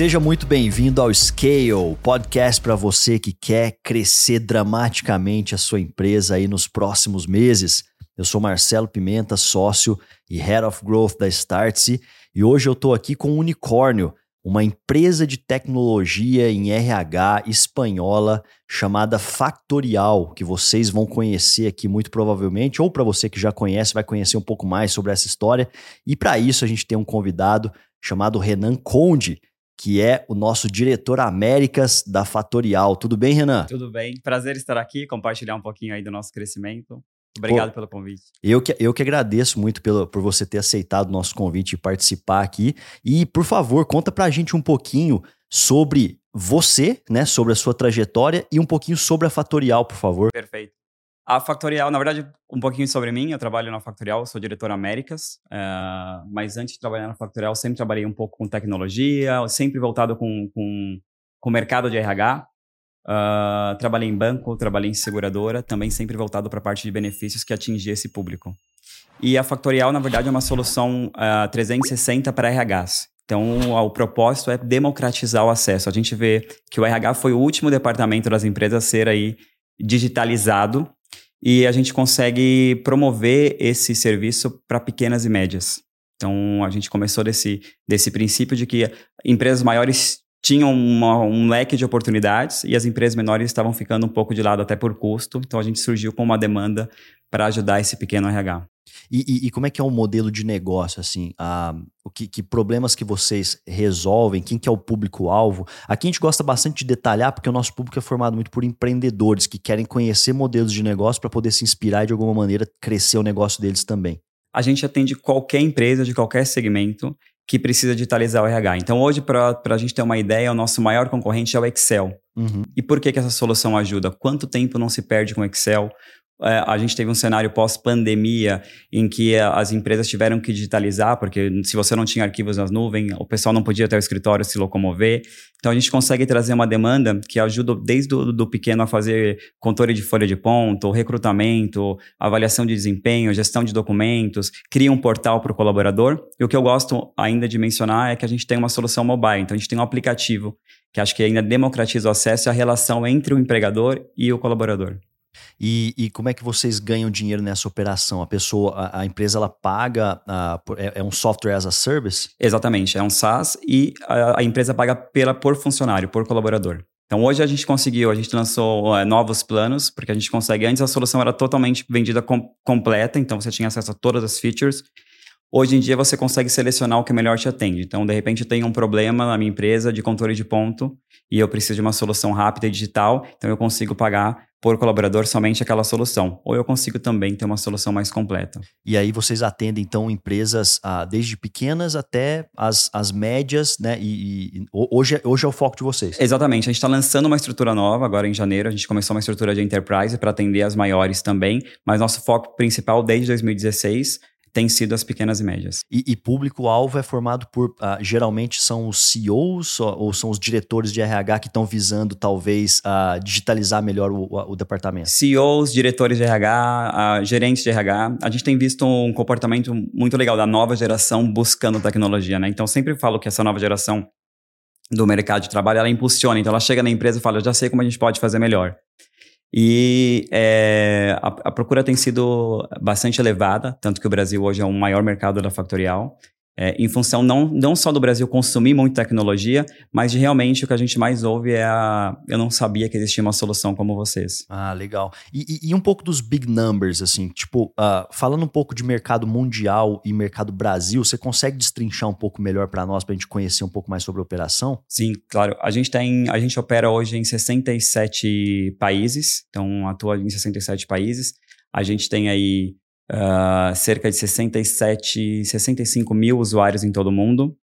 Seja muito bem-vindo ao Scale, podcast para você que quer crescer dramaticamente a sua empresa aí nos próximos meses. Eu sou Marcelo Pimenta, sócio e Head of Growth da Startse, e hoje eu estou aqui com o Unicórnio, uma empresa de tecnologia em RH espanhola chamada Factorial, que vocês vão conhecer aqui muito provavelmente, ou para você que já conhece, vai conhecer um pouco mais sobre essa história. E para isso a gente tem um convidado chamado Renan Conde, que é o nosso diretor Américas da Fatorial. Tudo bem, Renan? Tudo bem. Prazer estar aqui, compartilhar um pouquinho aí do nosso crescimento. Obrigado Pô, pelo convite. Eu que, eu que agradeço muito pelo, por você ter aceitado o nosso convite e participar aqui. E, por favor, conta pra gente um pouquinho sobre você, né? Sobre a sua trajetória e um pouquinho sobre a Fatorial, por favor. Perfeito. A Factorial, na verdade, um pouquinho sobre mim. Eu trabalho na Factorial, sou diretor Américas. Uh, mas antes de trabalhar na Factorial, sempre trabalhei um pouco com tecnologia, sempre voltado com, com, com o mercado de RH. Uh, trabalhei em banco, trabalhei em seguradora, também sempre voltado para a parte de benefícios que atingia esse público. E a Factorial, na verdade, é uma solução uh, ah, 360 para RHs. Então, o propósito é democratizar o acesso. A gente vê que o RH foi o último departamento das empresas a ser aí digitalizado e a gente consegue promover esse serviço para pequenas e médias. Então, a gente começou desse, desse princípio de que empresas maiores tinham uma, um leque de oportunidades e as empresas menores estavam ficando um pouco de lado até por custo. Então a gente surgiu com uma demanda para ajudar esse pequeno RH. E, e, e, como é que é o modelo de negócio, assim? Ah, o que, que, problemas que vocês resolvem? Quem que é o público-alvo? Aqui a gente gosta bastante de detalhar, porque o nosso público é formado muito por empreendedores que querem conhecer modelos de negócio para poder se inspirar e, de alguma maneira, crescer o negócio deles também. A gente atende qualquer empresa de qualquer segmento que precisa digitalizar o RH. Então, hoje, para a gente ter uma ideia, o nosso maior concorrente é o Excel. Uhum. E por que, que essa solução ajuda? Quanto tempo não se perde com Excel? É, a gente teve um cenário pós-pandemia em que as empresas tiveram que digitalizar, porque se você não tinha arquivos nas nuvens, o pessoal não podia até o escritório se locomover. Então a gente consegue trazer uma demanda que ajuda desde o do pequeno a fazer controle de folha de ponto, recrutamento, avaliação de desempenho, gestão de documentos, cria um portal para o colaborador. E o que eu gosto ainda de mencionar é que a gente tem uma solução mobile, então a gente tem um aplicativo que acho que ainda democratiza o acesso à relação entre o empregador e o colaborador. E, e, como é que vocês ganham dinheiro nessa operação? A pessoa, a, a empresa, ela paga, a, é, é, um software as a service? Exatamente, é um SaaS e a, a, empresa paga pela, por funcionário, por colaborador. Então hoje a gente conseguiu, a gente lançou é, novos planos, porque a gente consegue, antes a solução era totalmente vendida com, completa, então você tinha acesso a todas as features. Hoje em dia você consegue selecionar o que melhor te atende. Então, de repente, eu tenho um problema na minha empresa de controle de ponto e eu preciso de uma solução rápida e digital, então eu consigo pagar por colaborador somente aquela solução. Ou eu consigo também ter uma solução mais completa. E aí vocês atendem, então, empresas ah, desde pequenas até as, as médias, né? E, e, hoje, é, hoje é o foco de vocês. Exatamente. A gente está lançando uma estrutura nova agora em janeiro. A gente começou uma estrutura de enterprise para atender as maiores também. Mas nosso foco principal desde 2016 tem sido as pequenas e médias. E, e público-alvo é formado por, uh, geralmente são os CEOs ou, ou, são os diretores de RH que estão visando talvez uh, digitalizar melhor o, o, departamento? CEOs, diretores de RH, uh, gerentes de RH. A gente tem visto um comportamento muito legal da nova geração buscando tecnologia, né? Então sempre falo que essa nova geração do mercado de trabalho, ela impulsiona. Então ela chega na empresa e fala, eu já sei como a gente pode fazer melhor. E é, a, a, procura tem sido bastante elevada, tanto que o Brasil hoje é o maior mercado da Factorial é, em função não, não só do Brasil consumir muita tecnologia, mas de realmente o que a gente mais ouve é a. Eu não sabia que existia uma solução como vocês. Ah, legal. E, e, e um pouco dos big numbers, assim, tipo, uh, falando um pouco de mercado mundial e mercado Brasil, você consegue destrinchar um pouco melhor para nós, para a gente conhecer um pouco mais sobre a operação? Sim, claro. A gente tem. A gente opera hoje em 67 países, então atua em 67 países. A gente tem aí uh, cerca de 67, 65 mil usuários em todo o mundo.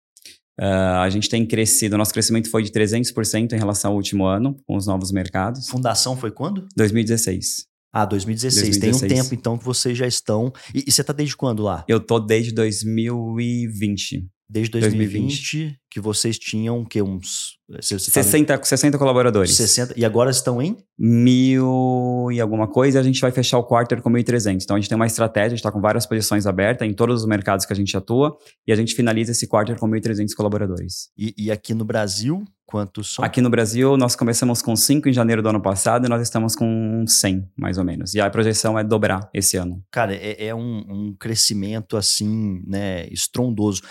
Uh, a gente tem crescido, nosso crescimento foi de 300% em relação ao último ano, com os novos mercados. Fundação foi quando? 2016. Ah, 2016. 2016. Tem um tempo, então, que vocês já estão. E, e você está desde quando lá? Eu tô desde 2020. Desde 2020, 2020, que vocês tinham que uns você, você 60, 60 colaboradores. 60 e agora estão em mil e alguma coisa. A gente vai fechar o quarter com 1.300. Então a gente tem uma estratégia, a gente está com várias posições abertas em todos os mercados que a gente atua e a gente finaliza esse quarter com 1.300 colaboradores. E, e aqui no Brasil Quantos são? Aqui no Brasil, nós começamos com 5 em janeiro do ano passado e nós estamos com 100, mais ou menos. E a projeção é dobrar esse ano. Cara, é, é um, um, crescimento, assim, né, estrondoso.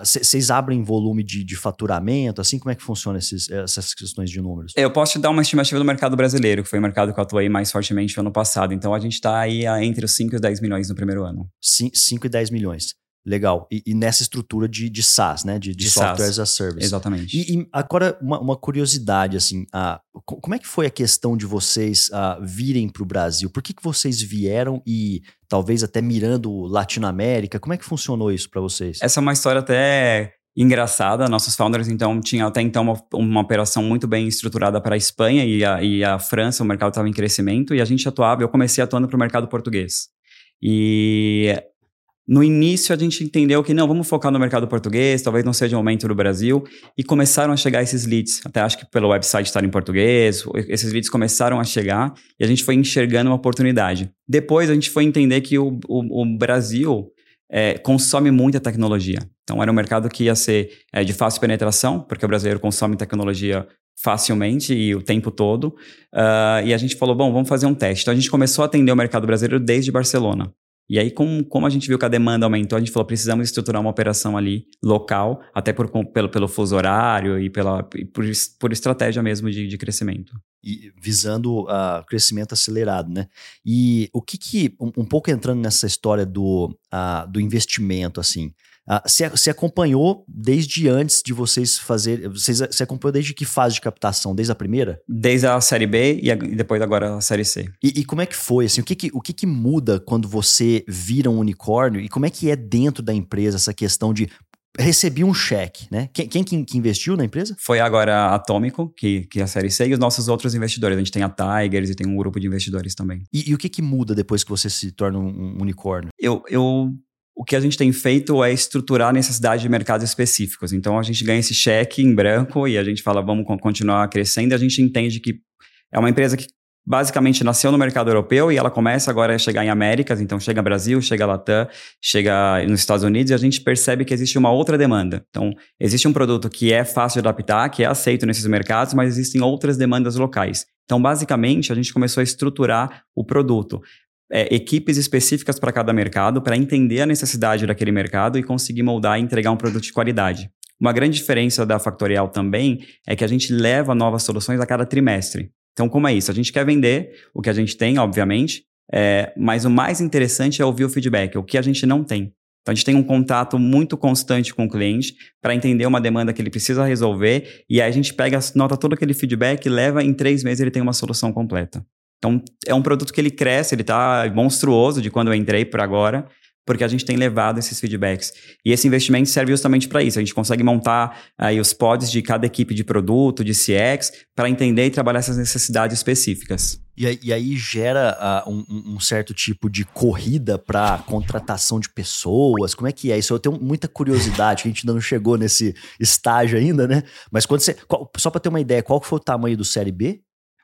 Vocês ah, abrem volume de, de, faturamento, assim? Como é que funciona esses, essas questões de números? Eu posso te dar uma estimativa do mercado brasileiro, que foi o mercado que eu atuei mais fortemente no ano passado. Então, a gente está aí entre os 5 e os 10 milhões no primeiro ano. 5 e 10 milhões. Legal. E, e, nessa estrutura de, de SaaS, né? De, de, de software SaaS. as a service. Exatamente. E, e agora, uma, uma, curiosidade, assim, uh, como é que foi a questão de vocês uh, virem para o Brasil? Por que, que vocês vieram e talvez até mirando Latinoamérica? Como é que funcionou isso para vocês? Essa é uma história até engraçada. Nossos founders, então, tinham até então uma, uma operação muito bem estruturada para a Espanha e a, e a França, o mercado estava em crescimento, e a gente atuava, eu comecei atuando para o mercado português. E no início, a gente entendeu que não, vamos focar no mercado português, talvez não seja o momento do Brasil, e começaram a chegar esses leads. Até acho que pelo website estar em português, esses leads começaram a chegar e a gente foi enxergando uma oportunidade. Depois, a gente foi entender que o, o, o Brasil é, consome muita tecnologia. Então, era um mercado que ia ser é, de fácil penetração, porque o brasileiro consome tecnologia facilmente e o tempo todo. Uh, e a gente falou, bom, vamos fazer um teste. Então, a gente começou a atender o mercado brasileiro desde Barcelona. E aí, como, como a gente viu que a demanda aumentou, a gente falou, precisamos estruturar uma operação ali local, até por, pelo, pelo fuso horário e pela, por, por estratégia mesmo de, de crescimento. E visando uh, crescimento acelerado, né? E o que que, um, um pouco entrando nessa história do, uh, do investimento, assim, Uh, você, você acompanhou desde antes de vocês fazer. Vocês, você acompanhou desde que fase de captação? Desde a primeira? Desde a série B e, a, e depois agora a série C. E, e, como é que foi? Assim, o que, que, o que, que muda quando você vira um unicórnio? E como é que é dentro da empresa essa questão de recebi um cheque, né? Quem, quem que investiu na empresa? Foi agora a Atômico, que, que é a série C, e os nossos outros investidores. A gente tem a Tigers e tem um grupo de investidores também. E, e o que, que muda depois que você se torna um, um unicórnio? Eu, eu o que a gente tem feito é estruturar a necessidade de mercados específicos. Então a gente ganha esse cheque em branco e a gente fala vamos continuar crescendo. A gente entende que é uma empresa que basicamente nasceu no mercado europeu e ela começa agora a chegar em Américas, então chega Brasil, chega Latam, chega nos Estados Unidos e a gente percebe que existe uma outra demanda. Então, existe um produto que é fácil de adaptar, que é aceito nesses mercados, mas existem outras demandas locais. Então, basicamente, a gente começou a estruturar o produto é, equipes específicas para cada mercado, para entender a necessidade daquele mercado e conseguir moldar e entregar um produto de qualidade. Uma grande diferença da Factorial também é que a gente leva novas soluções a cada trimestre. Então, como é isso? A gente quer vender o que a gente tem, obviamente, é, mas o mais interessante é ouvir o feedback, o que a gente não tem. Então, a gente tem um contato muito constante com o cliente para entender uma demanda que ele precisa resolver e aí a gente pega, nota todo aquele feedback e leva em três meses ele tem uma solução completa. Então, é um produto que ele cresce, ele está monstruoso de quando eu entrei por agora, porque a gente tem levado esses feedbacks. E esse investimento serve justamente para isso. A gente consegue montar aí os pods de cada equipe de produto, de CX, para entender e trabalhar essas necessidades específicas. E aí, e aí gera uh, um, um, certo tipo de corrida para contratação de pessoas? Como é que é isso? Eu tenho muita curiosidade, que a gente ainda não chegou nesse estágio ainda, né? Mas quando você. Qual, só para ter uma ideia, qual foi o tamanho do Série B?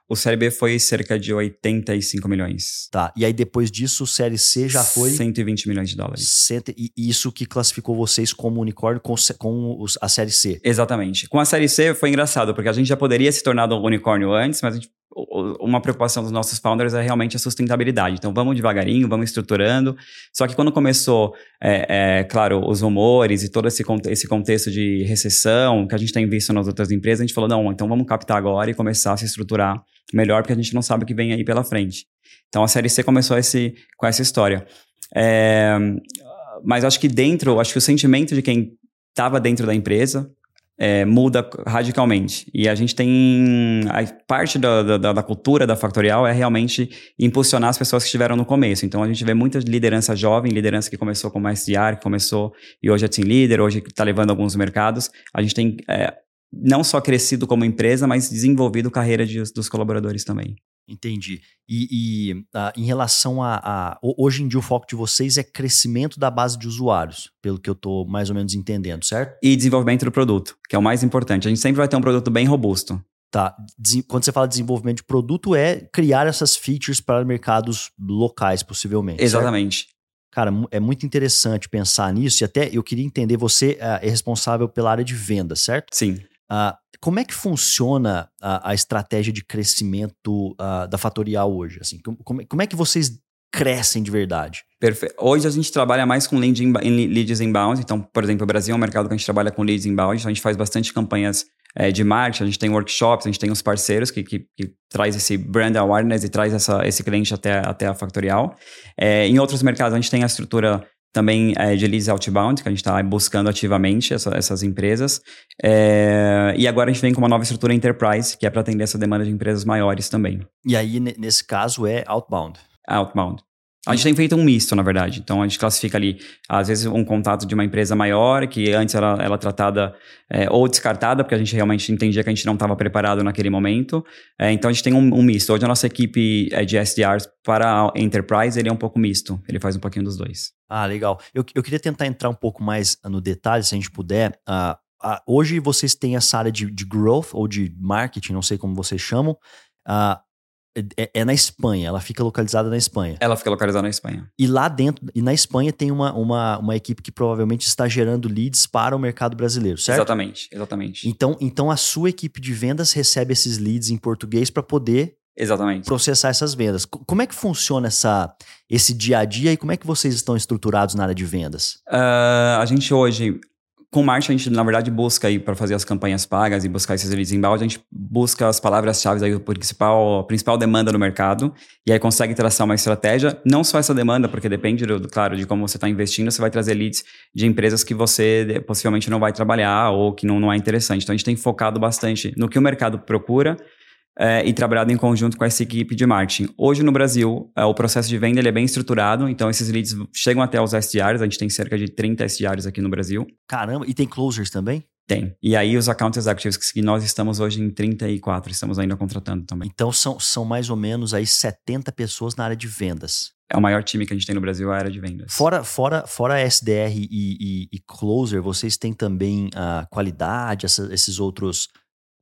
O Série B foi cerca de 85 milhões. Tá. E aí depois disso, o Série C já foi. 120 milhões de dólares. Cento... E isso que classificou vocês como unicórnio com, com a Série C. Exatamente. Com a Série C foi engraçado, porque a gente já poderia se tornar um unicórnio antes, mas a gente uma preocupação dos nossos founders é realmente a sustentabilidade. Então, vamos devagarinho, vamos estruturando. Só que quando começou, é, é, claro, os rumores e todo esse, esse contexto de recessão que a gente tem visto nas outras empresas, a gente falou, não, então vamos captar agora e começar a se estruturar melhor, porque a gente não sabe o que vem aí pela frente. Então, a Série C começou esse, com essa história. É, mas acho que dentro, acho que o sentimento de quem estava dentro da empresa, é, muda radicalmente. E a gente tem. A parte da, da, da, cultura da Factorial é realmente impulsionar as pessoas que estiveram no começo. Então a gente vê muita liderança jovem, liderança que começou como SDR, que começou e hoje é team leader, hoje está levando alguns mercados. A gente tem. É, não só crescido como empresa, mas desenvolvido carreira de, dos colaboradores também. Entendi. E, e uh, em relação a, a, Hoje em dia, o foco de vocês é crescimento da base de usuários, pelo que eu estou mais ou menos entendendo, certo? E desenvolvimento do produto, que é o mais importante. A gente sempre vai ter um produto bem robusto. Tá. Quando você fala de desenvolvimento de produto, é criar essas features para mercados locais, possivelmente. Exatamente. Certo? Cara, é muito interessante pensar nisso e até eu queria entender, você uh, é responsável pela área de venda, certo? Sim. Uh, como é que funciona a, a estratégia de crescimento uh, da Fatorial hoje? Assim, como, como é que vocês crescem de verdade? Hoje a gente trabalha mais com lead in, leads inbound. Então, por exemplo, o Brasil é um mercado que a gente trabalha com leads inbound. Então, a gente faz bastante campanhas é, de marketing, a gente tem workshops, a gente tem os parceiros que, que, que traz esse brand awareness e traz essa, esse cliente até, até a Factorial. É, em outros mercados, a gente tem a estrutura também é, de leads outbound, que a gente está buscando ativamente essa, essas empresas. É, e agora a gente vem com uma nova estrutura enterprise, que é para atender essa demanda de empresas maiores também. E aí, nesse caso, é outbound? Outbound. A gente tem feito um misto, na verdade. Então, a gente classifica ali, às vezes, um contato de uma empresa maior, que antes era, era tratada é, ou descartada, porque a gente realmente entendia que a gente não estava preparado naquele momento. É, então, a gente tem um, um, misto. Hoje, a nossa equipe é, de SDRs para a Enterprise, ele é um pouco misto. Ele faz um pouquinho dos dois. Ah, legal. Eu, eu queria tentar entrar um pouco mais no detalhe, se a gente puder. Uh, uh, hoje, vocês têm essa área de, de growth ou de marketing, não sei como vocês chamam. Uh, é, é, na Espanha, ela fica localizada na Espanha. Ela fica localizada na Espanha. E lá dentro, e na Espanha tem uma, uma, uma equipe que provavelmente está gerando leads para o mercado brasileiro, certo? Exatamente, exatamente. Então, então a sua equipe de vendas recebe esses leads em português para poder Exatamente. processar essas vendas. Como é que funciona essa, esse dia a dia e como é que vocês estão estruturados na área de vendas? Uh, a gente hoje com marketing, a gente, na verdade, busca aí para fazer as campanhas pagas e buscar esses leads inbound, a gente busca as palavras-chave aí, principal, a principal demanda no mercado, e aí consegue traçar uma estratégia, não só essa demanda, porque depende, do, claro, de como você está investindo, você vai trazer leads de empresas que você possivelmente não vai trabalhar ou que não, não é interessante. Então, a gente tem focado bastante no que o mercado procura, é, e trabalhado em conjunto com essa equipe de marketing. Hoje no Brasil, é, o processo de venda ele é bem estruturado, então esses leads chegam até os SDRs, a gente tem cerca de 30 SDRs aqui no Brasil. Caramba, e tem closers também? Tem. E aí os account executives, que nós estamos hoje em 34, estamos ainda contratando também. Então são, são mais ou menos aí 70 pessoas na área de vendas. É o maior time que a gente tem no Brasil, a área de vendas. Fora, fora, fora SDR e, e, e closer, vocês têm também a qualidade, essa, esses outros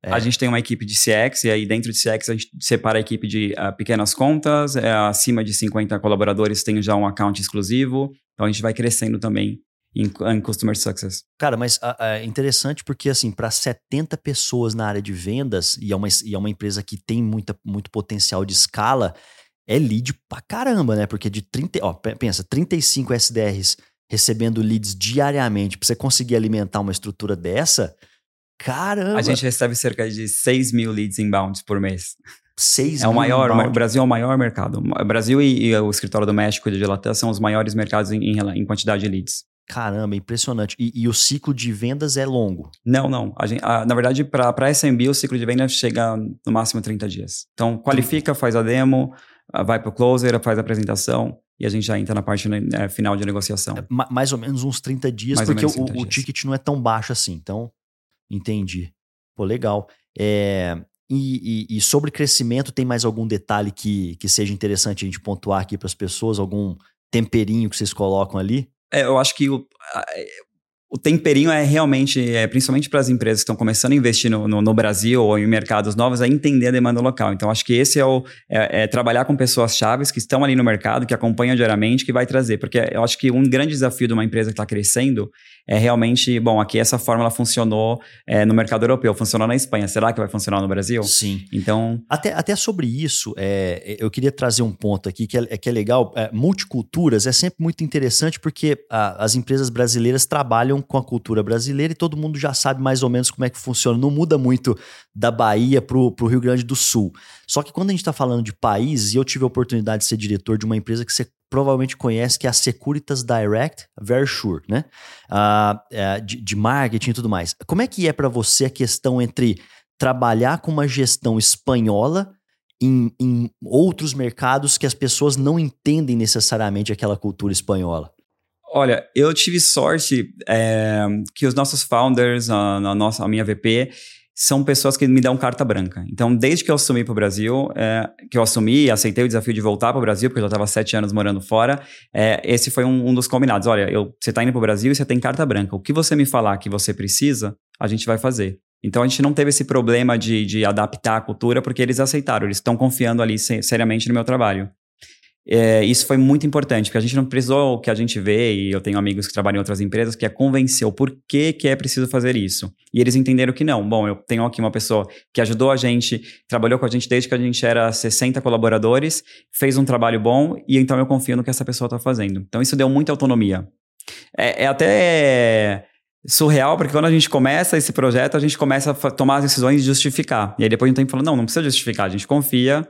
é. A gente tem uma equipe de CX, e aí dentro de CX a gente separa a equipe de uh, pequenas contas, é, acima de 50 colaboradores tem já um account exclusivo, então a gente vai crescendo também em, em Customer Success. Cara, mas uh, é interessante porque, assim, para 70 pessoas na área de vendas, e é uma, e é uma empresa que tem muita, muito potencial de escala, é lead pra caramba, né? Porque de 30, ó, pensa, 35 SDRs recebendo leads diariamente, pra você conseguir alimentar uma estrutura dessa, Caramba! A gente recebe cerca de 6 mil leads inbound por mês. 6 é o maior, inbound. o Brasil é o maior mercado. O Brasil e, e, o escritório do México e de Latam são os maiores mercados em, em, quantidade de leads. Caramba, impressionante. E, e, o ciclo de vendas é longo? Não, não. A gente, a, na verdade, para SMB, o ciclo de vendas chega no máximo 30 dias. Então, qualifica, faz a demo, vai para o closer, faz a apresentação e a gente já entra na parte né, é, final de negociação. Mais ou menos uns 30 dias, mais porque 30 o, dias. o ticket não é tão baixo assim. Então, Entendi. Pô, legal. É, e, e, e, sobre crescimento, tem mais algum detalhe que, que seja interessante a gente pontuar aqui para as pessoas? Algum temperinho que vocês colocam ali? É, eu acho que o, o temperinho é realmente, é, principalmente para as empresas que estão começando a investir no, no, no, Brasil ou em mercados novos, é entender a demanda local. Então, acho que esse é o é, é trabalhar com pessoas chaves que estão ali no mercado, que acompanham diariamente, que vai trazer. Porque eu acho que um grande desafio de uma empresa que está crescendo é realmente, bom, aqui essa fórmula funcionou é, no mercado europeu, funcionou na Espanha. Será que vai funcionar no Brasil? Sim. Então. Até, até sobre isso, é, eu queria trazer um ponto aqui que é, que é legal. É, multiculturas é sempre muito interessante porque a, as empresas brasileiras trabalham com a cultura brasileira e todo mundo já sabe mais ou menos como é que funciona. Não muda muito da Bahia para o Rio Grande do Sul. Só que quando a gente está falando de país, e eu tive a oportunidade de ser diretor de uma empresa que você provavelmente conhece, que é a Securitas Direct Versure, né? Uh, de, de marketing e tudo mais. Como é que é para você a questão entre trabalhar com uma gestão espanhola em, em, outros mercados que as pessoas não entendem necessariamente aquela cultura espanhola? Olha, eu tive sorte é, que os nossos founders, a, a, nossa, a minha VP, são pessoas que me dão carta branca. Então, desde que eu assumi para o Brasil, é, que eu assumi e aceitei o desafio de voltar para o Brasil, porque eu já estava sete anos morando fora, é, esse foi um, um, dos combinados. Olha, eu, você está indo para o Brasil e você tem carta branca. O que você me falar que você precisa, a gente vai fazer. Então a gente não teve esse problema de, de adaptar a cultura porque eles aceitaram, eles estão confiando ali seriamente no meu trabalho. É, isso foi muito importante, porque a gente não precisou o que a gente vê, e eu tenho amigos que trabalham em outras empresas, que é convencer o porquê que é preciso fazer isso. E eles entenderam que não. Bom, eu tenho aqui uma pessoa que ajudou a gente, trabalhou com a gente desde que a gente era 60 colaboradores, fez um trabalho bom, e então eu confio no que essa pessoa está fazendo. Então isso deu muita autonomia. É, é até surreal, porque quando a gente começa esse projeto, a gente começa a tomar as decisões de justificar. E aí depois a gente tem que falar, não, não precisa justificar, a gente confia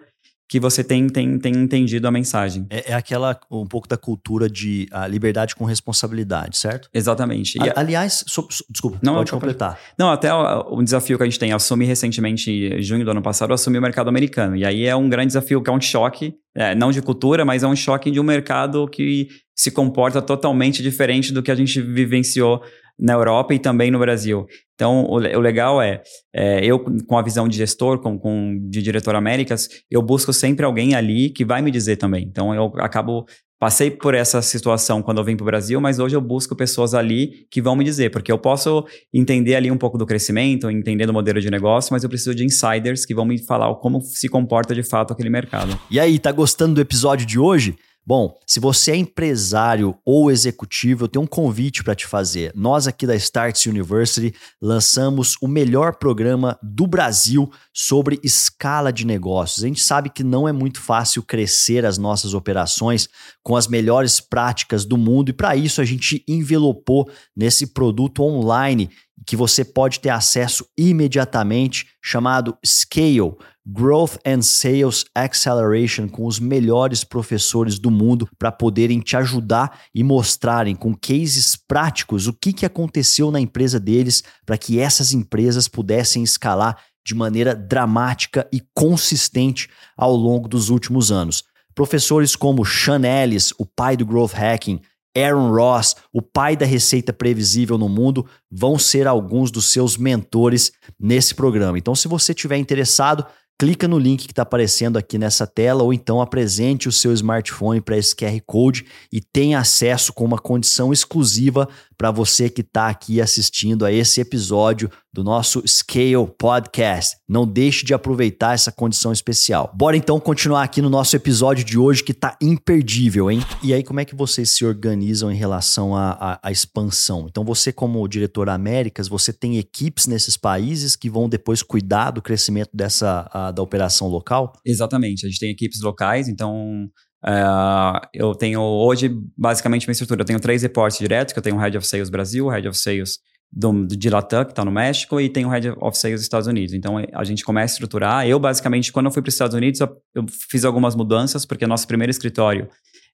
que você tem, tem, tem entendido a mensagem. É, é aquela, um pouco da cultura de a liberdade com responsabilidade, certo? Exatamente. A, aliás, so, so, desculpa, não, pode completar. Não, até o, o, desafio que a gente tem, assumi recentemente, em junho do ano passado, assumi o mercado americano. E aí é um grande desafio, que é um choque, é, não de cultura, mas é um choque de um mercado que se comporta totalmente diferente do que a gente vivenciou na Europa e também no Brasil. Então, o, o legal é, é, eu com a visão de gestor, com, com, de diretor Américas, eu busco sempre alguém ali que vai me dizer também. Então, eu acabo passei por essa situação quando eu vim para o Brasil, mas hoje eu busco pessoas ali que vão me dizer, porque eu posso entender ali um pouco do crescimento, entender do modelo de negócio, mas eu preciso de insiders que vão me falar como se comporta de fato aquele mercado. E aí, tá gostando do episódio de hoje? Bom, se você é empresário ou executivo, eu tenho um convite para te fazer. Nós aqui da Starts University lançamos o melhor programa do Brasil sobre escala de negócios. A gente sabe que não é muito fácil crescer as nossas operações com as melhores práticas do mundo e para isso a gente envelopou nesse produto online que você pode ter acesso imediatamente, chamado Scale Growth and Sales Acceleration com os melhores professores do mundo para poderem te ajudar e mostrarem com cases práticos o que, que aconteceu na empresa deles para que essas empresas pudessem escalar de maneira dramática e consistente ao longo dos últimos anos. Professores como Sean Ellis, o pai do Growth Hacking, Aaron Ross, o pai da receita previsível no mundo, vão ser alguns dos seus mentores nesse programa. Então, se você estiver interessado, clica no link que está aparecendo aqui nessa tela ou então apresente o seu smartphone para esse QR Code e tenha acesso com uma condição exclusiva para você que está aqui assistindo a esse episódio do nosso Scale Podcast. Não deixe de aproveitar essa condição especial. Bora então continuar aqui no nosso episódio de hoje que tá imperdível, hein? E aí, como é que vocês se organizam em relação à, expansão? Então, você, como diretor Américas, você tem equipes nesses países que vão depois cuidar do crescimento dessa a, da operação local? Exatamente. A gente tem equipes locais, então Uh, eu tenho hoje basicamente uma estrutura. Eu tenho três reportes diretos, que eu tenho o Head of Sales Brasil, Head of Sales do, de Latam, que está no México, e tem o Head of Sales dos Estados Unidos. Então a gente começa a estruturar. Eu, basicamente, quando eu fui para os Estados Unidos, eu, eu, fiz algumas mudanças, porque nosso primeiro escritório,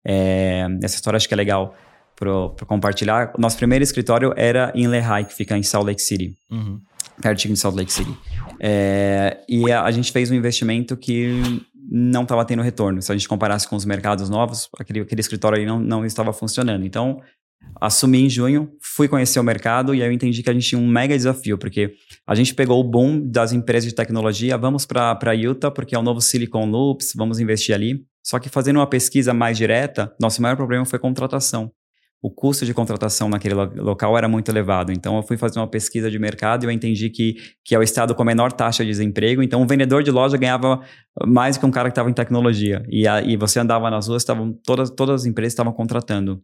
é, essa história acho que é legal para compartilhar. Nosso primeiro escritório era em Lehigh, que fica em Salt Lake City. Uhum. Pertinho de Salt Lake City. É, e a, a, gente fez um investimento que não estava tendo retorno. Se a gente comparasse com os mercados novos, aquele, aquele escritório aí não, não estava funcionando. Então, assumi em junho, fui conhecer o mercado e aí eu entendi que a gente tinha um mega desafio, porque a gente pegou o boom das empresas de tecnologia, vamos para Utah, porque é o novo Silicon Loops, vamos investir ali. Só que fazendo uma pesquisa mais direta, nosso maior problema foi contratação o custo de contratação naquele local era muito elevado. Então, eu fui fazer uma pesquisa de mercado e eu entendi que, que é o estado com a menor taxa de desemprego. Então, um vendedor de loja ganhava mais que um cara que estava em tecnologia. E, a, e você andava nas ruas, estavam, todas, todas as empresas estavam contratando.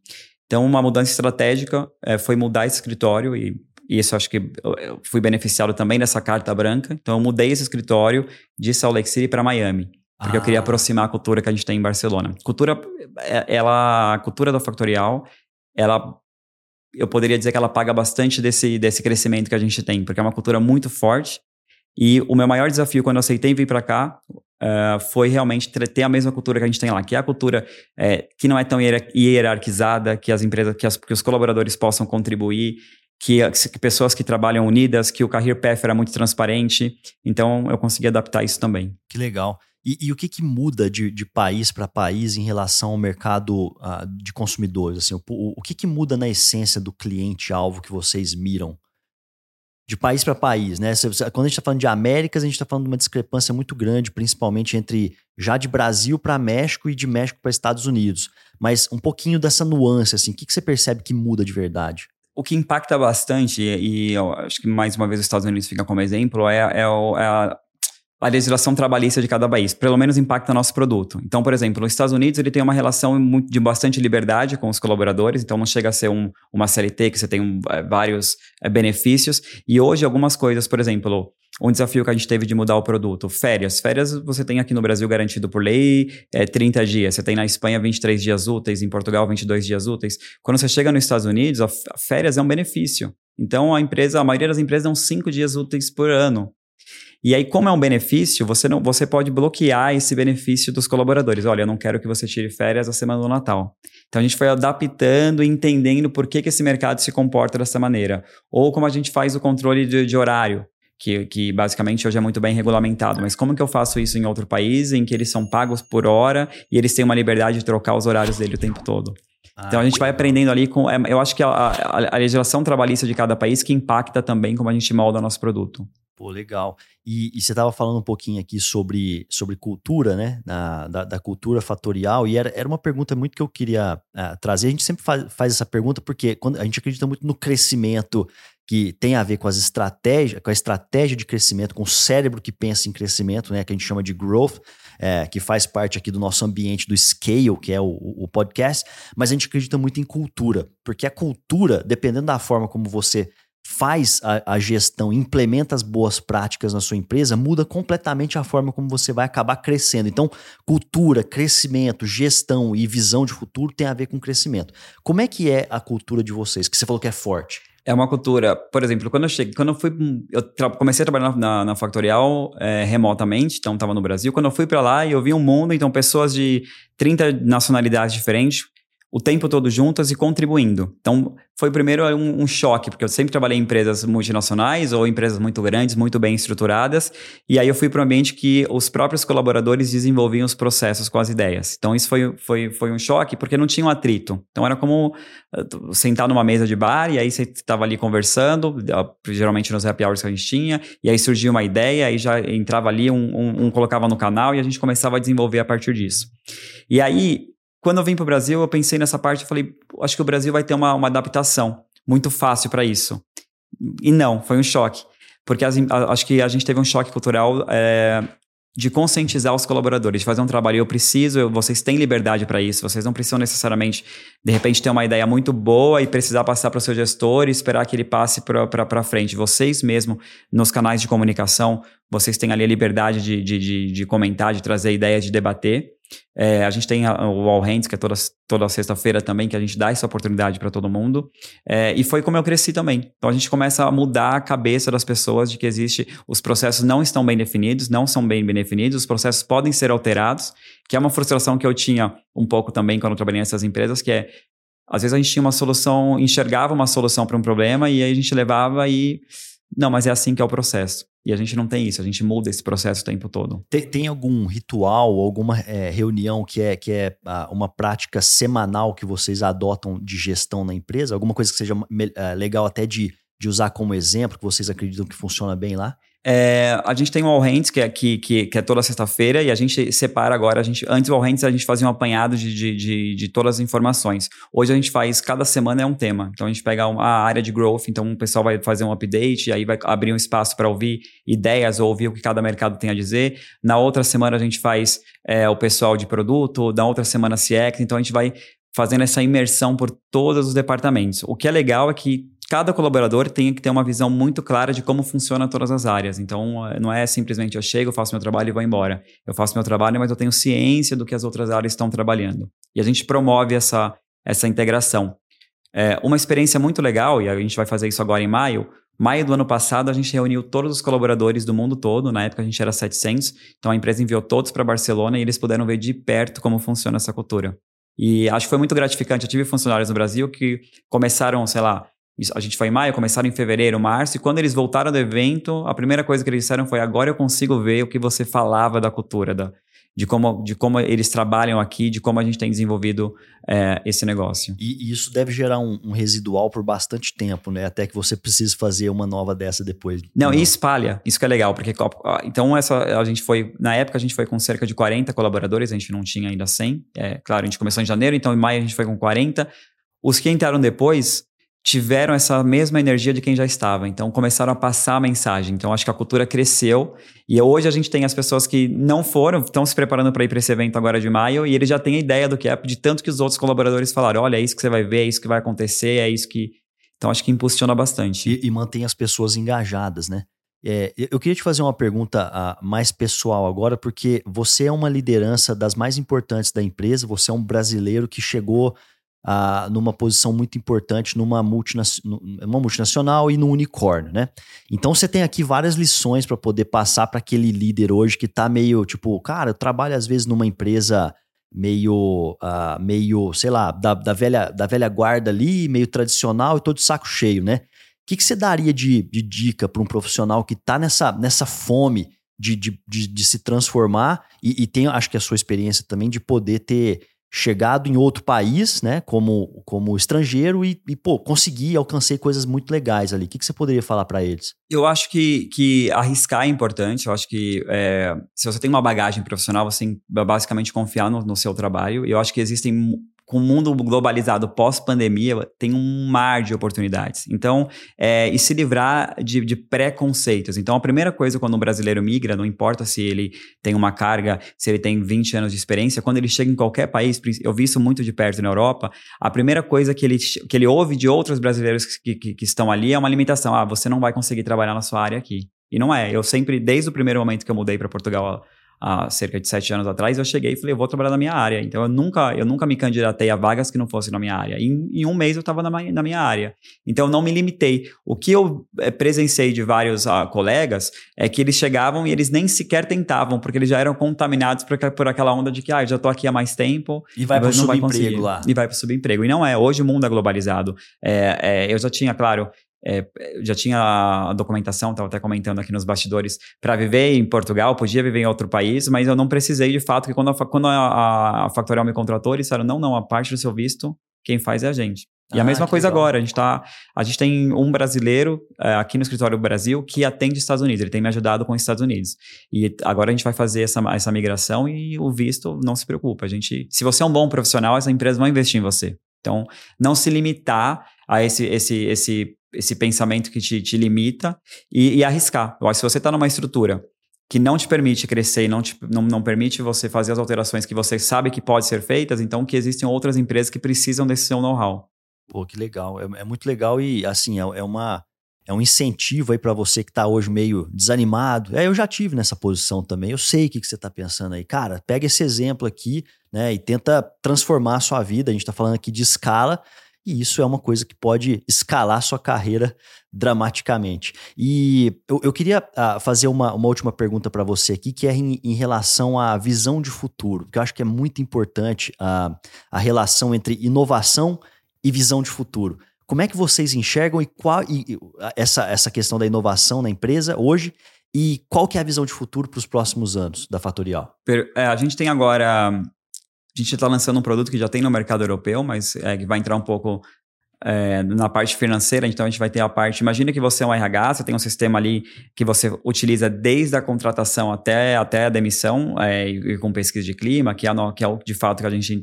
Então, uma mudança estratégica é, foi mudar esse escritório e e isso acho que eu fui beneficiado também dessa carta branca. Então, eu mudei esse escritório de Salt Lake City para Miami. Porque ah. eu queria ah. aproximar a cultura que a gente tem em Barcelona. Cultura, é, ela, a cultura da Factorial, ela eu poderia dizer que ela paga bastante desse, desse crescimento que a gente tem, porque é uma cultura muito forte. E o meu maior desafio quando eu aceitei vir para cá uh, foi realmente ter a mesma cultura que a gente tem lá, que é a cultura é, que não é tão hierarquizada, que as empresas, que, as, que os colaboradores possam contribuir, que, que, pessoas que trabalham unidas, que o career path era muito transparente. Então eu consegui adaptar isso também. Que legal. E, e, o que, que muda de, de país para país em relação ao mercado uh, de consumidores? Assim, o, o, que, que muda na essência do cliente-alvo que vocês miram? De país para país, né? Quando a gente está falando de Américas, a gente está falando de uma discrepância muito grande, principalmente entre já de Brasil para México e de México para Estados Unidos. Mas um pouquinho dessa nuance, assim, o que, que você percebe que muda de verdade? O que impacta bastante, e, acho que mais uma vez os Estados Unidos fica como exemplo, é, é, é a a legislação trabalhista de cada país, pelo menos impacta nosso produto. Então, por exemplo, nos Estados Unidos ele tem uma relação de bastante liberdade com os colaboradores, então não chega a ser um, uma CLT que você tem um, é, vários é, benefícios. E hoje algumas coisas, por exemplo, um desafio que a gente teve de mudar o produto, férias. Férias você tem aqui no Brasil garantido por lei é 30 dias, você tem na Espanha 23 dias úteis, em Portugal 22 dias úteis. Quando você chega nos Estados Unidos, a férias é um benefício. Então a empresa, a maioria das empresas dão 5 dias úteis por ano. E aí, como é um benefício, você não, você pode bloquear esse benefício dos colaboradores. Olha, eu não quero que você tire férias a semana do Natal. Então a gente foi adaptando e entendendo por que, que esse mercado se comporta dessa maneira. Ou como a gente faz o controle de, de horário. Que, que, basicamente hoje é muito bem regulamentado. Mas como que eu faço isso em outro país, em que eles são pagos por hora e eles têm uma liberdade de trocar os horários dele o tempo todo? Ah, então a gente vai aprendendo ali com. É, eu acho que a, a, a, legislação trabalhista de cada país que impacta também como a gente molda nosso produto. Pô, legal. E, e você estava falando um pouquinho aqui sobre, sobre cultura, né? Da, da, da, cultura fatorial, e era, era uma pergunta muito que eu queria uh, trazer. A gente sempre faz, faz essa pergunta porque quando a gente acredita muito no crescimento que tem a ver com as estratégias, com a estratégia de crescimento, com o cérebro que pensa em crescimento, né? Que a gente chama de growth, é, que faz parte aqui do nosso ambiente do scale, que é o, o podcast, mas a gente acredita muito em cultura, porque a cultura, dependendo da forma como você faz a, a, gestão, implementa as boas práticas na sua empresa, muda completamente a forma como você vai acabar crescendo. Então, cultura, crescimento, gestão e visão de futuro tem a ver com crescimento. Como é que é a cultura de vocês, que você falou que é forte? É uma cultura, por exemplo, quando eu cheguei, quando eu fui, eu comecei a trabalhar na, na Factorial é, remotamente, então estava no Brasil. Quando eu fui para lá, eu vi um mundo, então pessoas de 30 nacionalidades diferentes, o tempo todo juntas e contribuindo. Então, foi primeiro um, um, choque, porque eu sempre trabalhei em empresas multinacionais ou empresas muito grandes, muito bem estruturadas, e aí eu fui para um ambiente que os próprios colaboradores desenvolviam os processos com as ideias. Então, isso foi, foi, foi um choque, porque não tinha um atrito. Então, era como uh, sentar numa mesa de bar, e aí você estava ali conversando, geralmente nos happy hours que a gente tinha, e aí surgia uma ideia, aí já entrava ali, um, um, um colocava no canal, e a gente começava a desenvolver a partir disso. E aí, quando eu vim para o Brasil, eu pensei nessa parte e falei, acho que o Brasil vai ter uma, uma adaptação muito fácil para isso. E não, foi um choque. Porque as, a, acho que a gente teve um choque cultural é, de conscientizar os colaboradores, de fazer um trabalho. Eu preciso, eu, vocês têm liberdade para isso, vocês não precisam necessariamente, de repente, ter uma ideia muito boa e precisar passar para o seu gestor e esperar que ele passe para frente. Vocês mesmo, nos canais de comunicação, vocês têm ali a liberdade de, de, de, de comentar, de trazer ideias, de debater. É, a gente tem a, o All Hands, que é toda, toda sexta-feira também, que a gente dá essa oportunidade para todo mundo. É, e foi como eu cresci também. Então a gente começa a mudar a cabeça das pessoas de que existe, os processos não estão bem definidos, não são bem definidos, os processos podem ser alterados, que é uma frustração que eu tinha um pouco também quando eu trabalhei nessas empresas, que é às vezes a gente tinha uma solução, enxergava uma solução para um problema e aí a gente levava e não, mas é assim que é o processo. E a gente não tem isso, a gente muda esse processo o tempo todo. Tem, tem algum ritual, alguma é, reunião que é, que é ah, uma prática semanal que vocês adotam de gestão na empresa? Alguma coisa que seja é, legal até de, de usar como exemplo, que vocês acreditam que funciona bem lá? É, a gente tem o All Hands, que é, que, que, que é toda sexta-feira, e a gente separa agora. A gente, antes do All Hands, a gente fazia um apanhado de, de, de, de, todas as informações. Hoje a gente faz, cada semana é um tema. Então a gente pega uma, a área de growth, então o pessoal vai fazer um update, aí vai abrir um espaço para ouvir ideias ou ouvir o que cada mercado tem a dizer. Na outra semana a gente faz é, o pessoal de produto, na outra semana CX, então a gente vai fazendo essa imersão por todos os departamentos. O que é legal é que cada colaborador tem que ter uma visão muito clara de como funciona todas as áreas. Então, eh, não é simplesmente eu chego, faço meu trabalho e vou embora. Eu faço meu trabalho, mas eu tenho ciência do que as outras áreas estão trabalhando. E a gente promove essa, essa integração. É, uma experiência muito legal, e a gente vai fazer isso agora em maio, Maio do ano passado, a gente reuniu todos os colaboradores do mundo todo. Na época, a gente era 700. Então, a empresa enviou todos para Barcelona e eles puderam ver de perto como funciona essa cultura. E acho que foi muito gratificante. Eu tive funcionários no Brasil que começaram, sei lá, a gente foi em maio, começaram em fevereiro, março, e quando eles voltaram do evento, a primeira coisa que eles disseram foi: agora eu consigo ver o que você falava da cultura. Da... de como, de como eles trabalham aqui, de como a gente tem desenvolvido é, esse negócio. E, e, isso deve gerar um, um, residual por bastante tempo, né? Até que você precise fazer uma nova dessa depois. Não, Não. e espalha. Isso que é legal, porque então essa a gente foi na época a gente foi com cerca de 40 colaboradores, a gente não tinha ainda 100. É, claro, a gente começou em janeiro, então em maio a gente foi com 40. Os que entraram depois tiveram essa mesma energia de quem já estava. Então começaram a passar a mensagem. Então acho que a cultura cresceu e hoje a gente tem as pessoas que não foram, estão se preparando para ir para esse evento agora de maio e eles já têm a ideia do que é, de tanto que os outros colaboradores falaram: olha, é isso que você vai ver, é isso que vai acontecer, é isso que. Então acho que impulsiona bastante. E, e mantém as pessoas engajadas, né? É, eu queria te fazer uma pergunta uh, mais pessoal agora, porque você é uma liderança das mais importantes da empresa, você é um brasileiro que chegou ah, numa posição muito importante numa, numa multinacional e no unicórnio, né? Então você tem aqui várias lições para poder passar para aquele líder hoje que está meio tipo, cara, eu trabalho às vezes numa empresa meio, uh, meio, sei lá, da, da, velha, da velha guarda ali, meio tradicional e todo saco cheio, né? O que, que você daria de, de dica para um profissional que está nessa, nessa fome de, de, de, de se transformar e, e, tem, acho que a sua experiência também, de poder ter chegado em outro país, né, como, como estrangeiro e, e pô, consegui, alcancei coisas muito legais ali. O que, que você poderia falar para eles? Eu acho que, que arriscar é importante. Eu acho que é, se você tem uma bagagem profissional, você tem basicamente confiar no, no seu trabalho. Eu acho que existem com o mundo globalizado pós-pandemia, tem um mar de oportunidades. Então, é, e se livrar de, de preconceitos. Então, a primeira coisa quando um brasileiro migra, não importa se ele tem uma carga, se ele tem 20 anos de experiência, quando ele chega em qualquer país, eu vi isso muito de perto na Europa, a primeira coisa que ele, que ele ouve de outros brasileiros que, que, que estão ali é uma limitação. Ah, você não vai conseguir trabalhar na sua área aqui. E não é. Eu sempre, desde o primeiro momento que eu mudei para Portugal há cerca de sete anos atrás, eu cheguei e falei, eu vou trabalhar na minha área. Então, eu nunca, eu nunca me candidatei a vagas que não fossem na minha área. Em, em um mês, eu estava na, na, minha área. Então, eu não me limitei. O que eu é, presenciei de vários uh, colegas é que eles chegavam e eles nem sequer tentavam, porque eles já eram contaminados por, por aquela onda de que, ah, eu já estou aqui há mais tempo. E vai para o subemprego lá. E vai para o subemprego. E não é. Hoje o mundo é globalizado. É, é, eu já tinha, claro, é, já tinha a documentação, estava até comentando aqui nos bastidores, para viver em Portugal, podia viver em outro país, mas eu não precisei de fato, que quando a, quando a, a Factorial me contratou, eles disseram, não, não, a parte do seu visto, quem faz é a gente. E ah, a mesma coisa legal. agora, a gente, tá, a gente tem um brasileiro é, aqui no escritório do Brasil que atende os Estados Unidos, ele tem me ajudado com os Estados Unidos. E agora a gente vai fazer essa, essa migração e o visto, não se preocupa. A gente, se você é um bom profissional, essa empresa vai investir em você. Então, não se limitar a esse, esse, esse esse pensamento que te, te limita e, e, arriscar. Eu acho que se você está numa estrutura que não te permite crescer e não, te, não, não permite você fazer as alterações que você sabe que pode ser feitas, então que existem outras empresas que precisam desse seu know-how. Pô, que legal. É, é, muito legal e, assim, é, é uma é um incentivo aí para você que está hoje meio desanimado. É, eu já tive nessa posição também. Eu sei o que, que você está pensando aí. Cara, pega esse exemplo aqui, né, e tenta transformar a sua vida. A gente está falando aqui de escala, e isso é uma coisa que pode escalar sua carreira dramaticamente. E eu, eu queria uh, fazer uma, uma última pergunta para você aqui, que é em, em, relação à visão de futuro, porque eu acho que é muito importante uh, a relação entre inovação e visão de futuro. Como é que vocês enxergam e qual e, essa, essa questão da inovação na empresa hoje e qual que é a visão de futuro para os próximos anos da Fatorial? É, a gente tem agora a gente está lançando um produto que já tem no mercado europeu, mas é, que vai entrar um pouco é, na parte financeira, então a gente vai ter a parte. Imagina que você é um RH, você tem um sistema ali que você utiliza desde a contratação até, até a demissão, é, e, com pesquisa de clima, que é, no, que é o de fato que a gente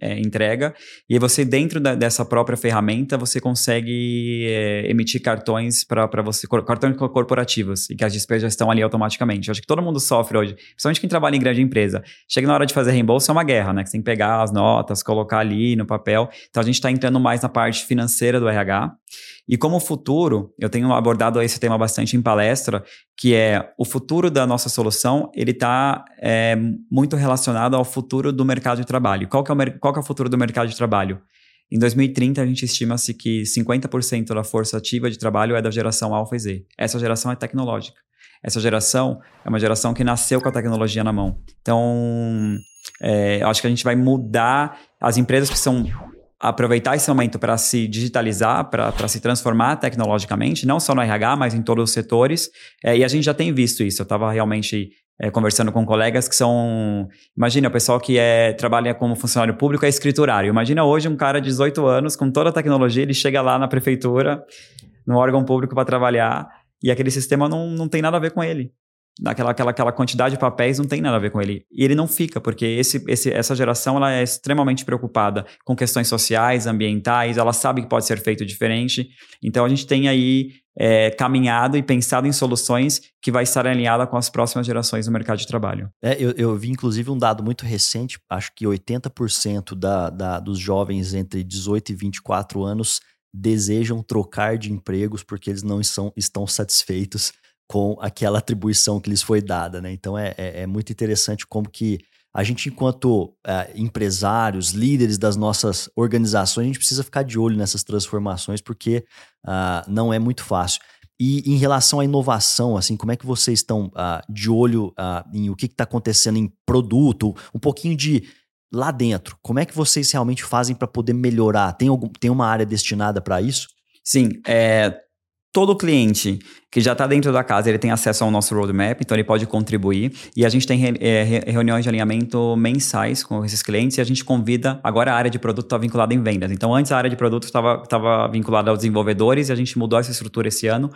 é, entrega. E você, dentro da, dessa própria ferramenta, você consegue é, emitir cartões para você, cartões corporativos, e que as despesas já estão ali automaticamente. Eu acho que todo mundo sofre hoje, principalmente quem trabalha em grande empresa. Chega na hora de fazer reembolso, é uma guerra, né? Que você tem que pegar as notas, colocar ali no papel. Então a gente está entrando mais na parte financeira financeira do RH. E como futuro, eu tenho abordado esse tema bastante em palestra, que é o futuro da nossa solução, ele está é, muito relacionado ao futuro do mercado de trabalho. Qual que, é o, qual que é o futuro do mercado de trabalho? Em 2030, a gente estima-se que 50% da força ativa de trabalho é da geração Alpha e Z. Essa geração é tecnológica. Essa geração é uma geração que nasceu com a tecnologia na mão. Então, é, acho que a gente vai mudar as empresas que são aproveitar esse momento para se digitalizar, para se transformar tecnologicamente, não só no RH, mas em todos os setores. É, e a gente já tem visto isso. Eu estava realmente é, conversando com colegas que são. Imagina, o pessoal que é, trabalha como funcionário público é escriturário. Imagina hoje um cara de 18 anos, com toda a tecnologia, ele chega lá na prefeitura, no órgão público para trabalhar, e aquele sistema não, não tem nada a ver com ele aquela, aquela, aquela quantidade de papéis não tem nada a ver com ele. E ele não fica, porque esse, esse, essa geração ela é extremamente preocupada com questões sociais, ambientais, ela sabe que pode ser feito diferente. Então a gente tem aí é, caminhado e pensado em soluções que vai estar alinhada com as próximas gerações no mercado de trabalho. É, eu, eu vi inclusive um dado muito recente, acho que 80% da, da, dos jovens entre 18 e 24 anos desejam trocar de empregos porque eles não são, estão satisfeitos com aquela atribuição que lhes foi dada, né? Então é, é, é muito interessante como que a gente, enquanto é, empresários, líderes das nossas organizações, a gente precisa ficar de olho nessas transformações, porque uh, não é muito fácil. E em relação à inovação, assim, como é que vocês estão uh, de olho uh, em o que está acontecendo em produto, um pouquinho de lá dentro? Como é que vocês realmente fazem para poder melhorar? Tem, algum, tem uma área destinada para isso? Sim, é, todo cliente que já está dentro da casa, ele tem acesso ao nosso roadmap, então ele pode contribuir. E a gente tem é, reuniões de alinhamento mensais com esses clientes e a gente convida. Agora a área de produto está vinculada em vendas. Então antes a área de produto estava vinculada aos desenvolvedores e a gente mudou essa estrutura esse ano,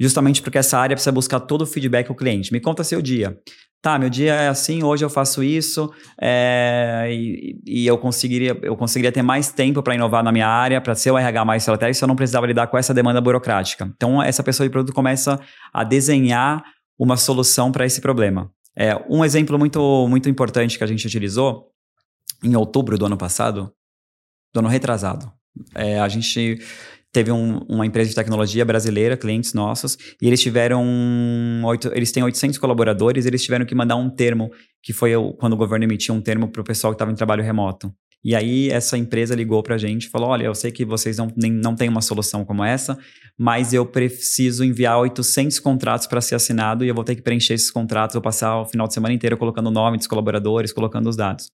justamente porque essa área precisa buscar todo o feedback do cliente. Me conta seu dia tá, meu dia é assim, hoje eu faço isso, é, e, e, eu conseguiria eu conseguiria ter mais tempo para inovar na minha área, para ser o RH mais estratégico, se eu não precisava lidar com essa demanda burocrática. Então, essa pessoa de produto começa a desenhar uma solução para esse problema. É, um exemplo muito, muito importante que a gente utilizou em outubro do ano passado, do ano retrasado, é, a gente teve um, uma empresa de tecnologia brasileira, clientes nossos, e eles tiveram. Oito, eles têm 800 colaboradores, eles tiveram que mandar um termo, que foi o, quando o governo emitiu um termo para o pessoal que estava em trabalho remoto. E aí essa empresa ligou para a gente e falou: olha, eu sei que vocês não, nem, não têm uma solução como essa, mas eu preciso enviar 800 contratos para ser assinado e eu vou ter que preencher esses contratos, vou passar o final de semana inteiro colocando o nome dos colaboradores, colocando os dados.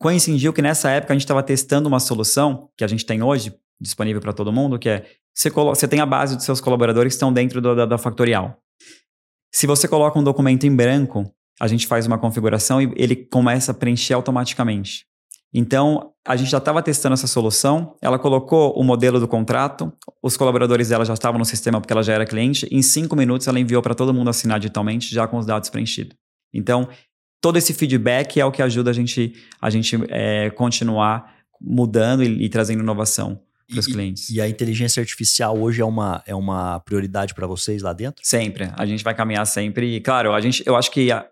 Coincidiu que nessa época a gente estava testando uma solução que a gente tem hoje disponível para todo mundo, que é você, você tem a base dos seus colaboradores que estão dentro do, da, da Factorial. Se você coloca um documento em branco, a gente faz uma configuração e ele começa a preencher automaticamente. Então, a gente já estava testando essa solução, ela colocou o modelo do contrato, os colaboradores dela já estavam no sistema porque ela já era cliente, em cinco minutos ela enviou para todo mundo assinar digitalmente, já com os dados preenchidos. Então, todo esse feedback é o que ajuda a gente a gente é, continuar mudando e, e trazendo inovação para os clientes. E a inteligência artificial hoje é uma, é uma prioridade para vocês lá dentro? Sempre. A gente vai caminhar sempre. E, claro, a gente, eu acho que a,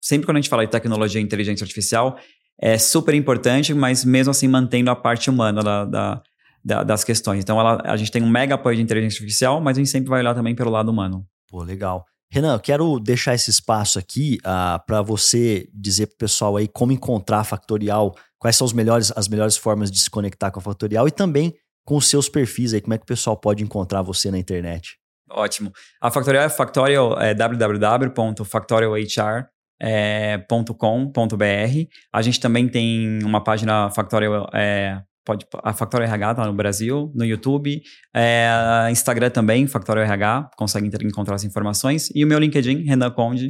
sempre quando a gente fala de tecnologia e inteligência artificial, é super importante, mas mesmo assim mantendo a parte humana da, da, da, das questões. Então, ela, a gente tem um mega apoio de inteligência artificial, mas a gente sempre vai olhar também pelo lado humano. Pô, legal. Renan, eu quero deixar esse espaço aqui uh, ah, para você dizer para o pessoal aí como encontrar a Factorial, quais são melhores, as melhores formas de se conectar com a Factorial e também com os seus perfis aí, como é que o pessoal pode encontrar você na internet? Ótimo. A Factorial é Factorial é www.factorialhr.com.br. É, a gente também tem uma página Factorial, é, pode, a Factorial RH tá no Brasil, no YouTube, é, Instagram também, Factorial RH, consegue encontrar as informações. E o meu LinkedIn, Renan Conde.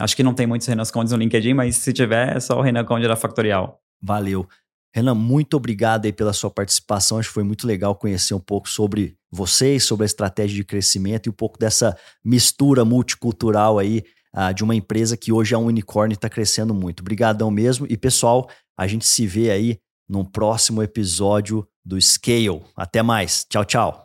Acho que não tem muitos Renan Condes no LinkedIn, mas se tiver, é só o Renan Conde da Factorial. Valeu. Renan, muito obrigado aí pela sua participação. Acho que foi muito legal conhecer um pouco sobre vocês, sobre a estratégia de crescimento e um pouco dessa mistura multicultural aí uh, de uma empresa que hoje é um unicórnio e está crescendo muito. Obrigadão mesmo. E pessoal, a gente se vê aí num próximo episódio do Scale. Até mais. Tchau, tchau.